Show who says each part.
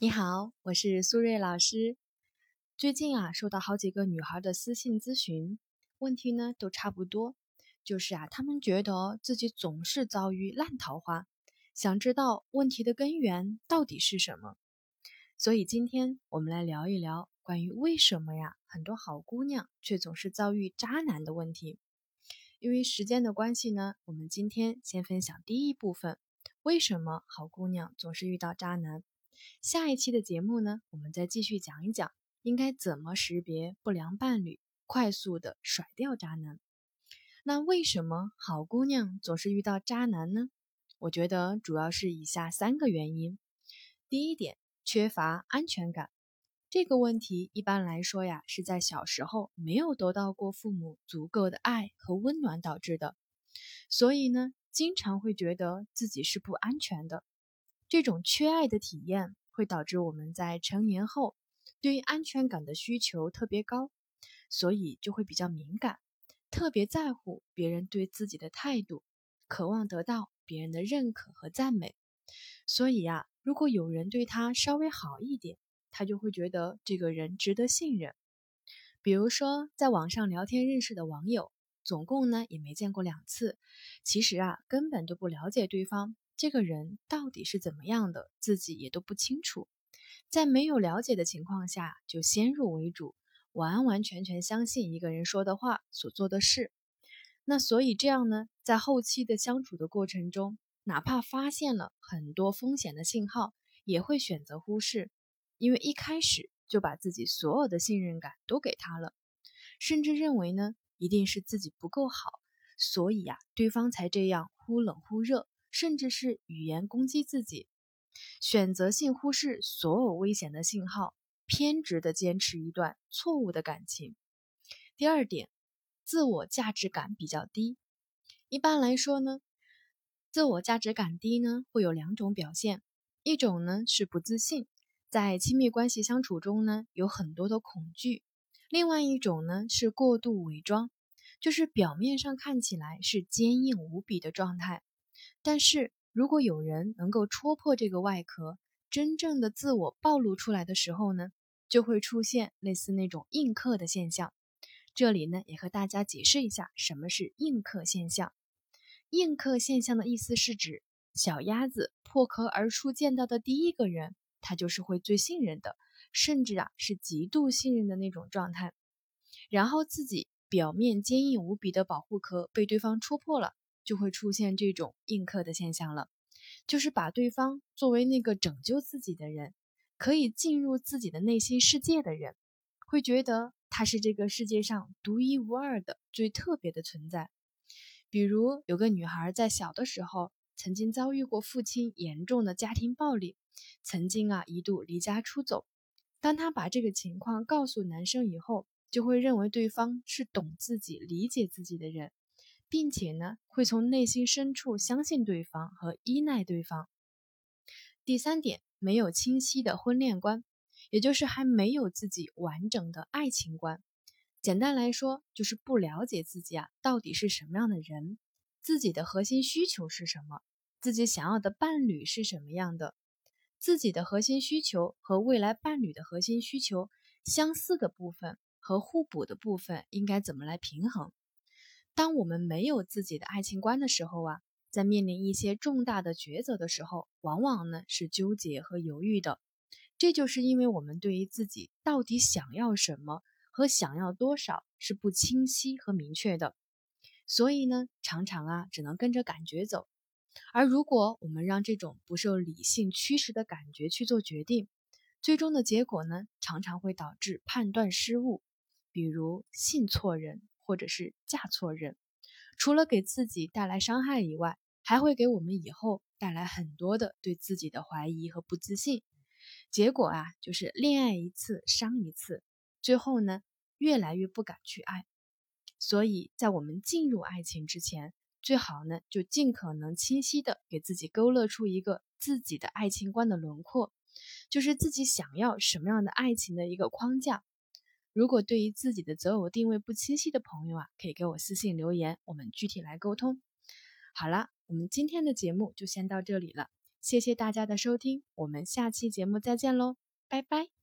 Speaker 1: 你好，我是苏瑞老师。最近啊，收到好几个女孩的私信咨询，问题呢都差不多，就是啊，她们觉得自己总是遭遇烂桃花，想知道问题的根源到底是什么。所以今天我们来聊一聊关于为什么呀，很多好姑娘却总是遭遇渣男的问题。因为时间的关系呢，我们今天先分享第一部分：为什么好姑娘总是遇到渣男？下一期的节目呢，我们再继续讲一讲应该怎么识别不良伴侣，快速的甩掉渣男。那为什么好姑娘总是遇到渣男呢？我觉得主要是以下三个原因。第一点，缺乏安全感。这个问题一般来说呀，是在小时候没有得到过父母足够的爱和温暖导致的，所以呢，经常会觉得自己是不安全的。这种缺爱的体验会导致我们在成年后对于安全感的需求特别高，所以就会比较敏感，特别在乎别人对自己的态度，渴望得到别人的认可和赞美。所以呀，如果有人对他稍微好一点，他就会觉得这个人值得信任。比如说，在网上聊天认识的网友，总共呢也没见过两次，其实啊根本都不了解对方。这个人到底是怎么样的，自己也都不清楚。在没有了解的情况下，就先入为主，完完全全相信一个人说的话、所做的事。那所以这样呢，在后期的相处的过程中，哪怕发现了很多风险的信号，也会选择忽视，因为一开始就把自己所有的信任感都给他了，甚至认为呢，一定是自己不够好，所以呀，对方才这样忽冷忽热。甚至是语言攻击自己，选择性忽视所有危险的信号，偏执的坚持一段错误的感情。第二点，自我价值感比较低。一般来说呢，自我价值感低呢会有两种表现，一种呢是不自信，在亲密关系相处中呢有很多的恐惧；另外一种呢是过度伪装，就是表面上看起来是坚硬无比的状态。但是如果有人能够戳破这个外壳，真正的自我暴露出来的时候呢，就会出现类似那种硬壳的现象。这里呢，也和大家解释一下什么是硬壳现象。硬壳现象的意思是指小鸭子破壳而出见到的第一个人，他就是会最信任的，甚至啊是极度信任的那种状态。然后自己表面坚硬无比的保护壳被对方戳破了。就会出现这种硬磕的现象了，就是把对方作为那个拯救自己的人，可以进入自己的内心世界的人，会觉得他是这个世界上独一无二的、最特别的存在。比如有个女孩在小的时候曾经遭遇过父亲严重的家庭暴力，曾经啊一度离家出走。当她把这个情况告诉男生以后，就会认为对方是懂自己、理解自己的人。并且呢，会从内心深处相信对方和依赖对方。第三点，没有清晰的婚恋观，也就是还没有自己完整的爱情观。简单来说，就是不了解自己啊到底是什么样的人，自己的核心需求是什么，自己想要的伴侣是什么样的，自己的核心需求和未来伴侣的核心需求相似的部分和互补的部分应该怎么来平衡。当我们没有自己的爱情观的时候啊，在面临一些重大的抉择的时候，往往呢是纠结和犹豫的。这就是因为我们对于自己到底想要什么和想要多少是不清晰和明确的，所以呢，常常啊只能跟着感觉走。而如果我们让这种不受理性驱使的感觉去做决定，最终的结果呢，常常会导致判断失误，比如信错人。或者是嫁错人，除了给自己带来伤害以外，还会给我们以后带来很多的对自己的怀疑和不自信。结果啊，就是恋爱一次伤一次，最后呢，越来越不敢去爱。所以在我们进入爱情之前，最好呢，就尽可能清晰的给自己勾勒出一个自己的爱情观的轮廓，就是自己想要什么样的爱情的一个框架。如果对于自己的择偶定位不清晰的朋友啊，可以给我私信留言，我们具体来沟通。好了，我们今天的节目就先到这里了，谢谢大家的收听，我们下期节目再见喽，拜拜。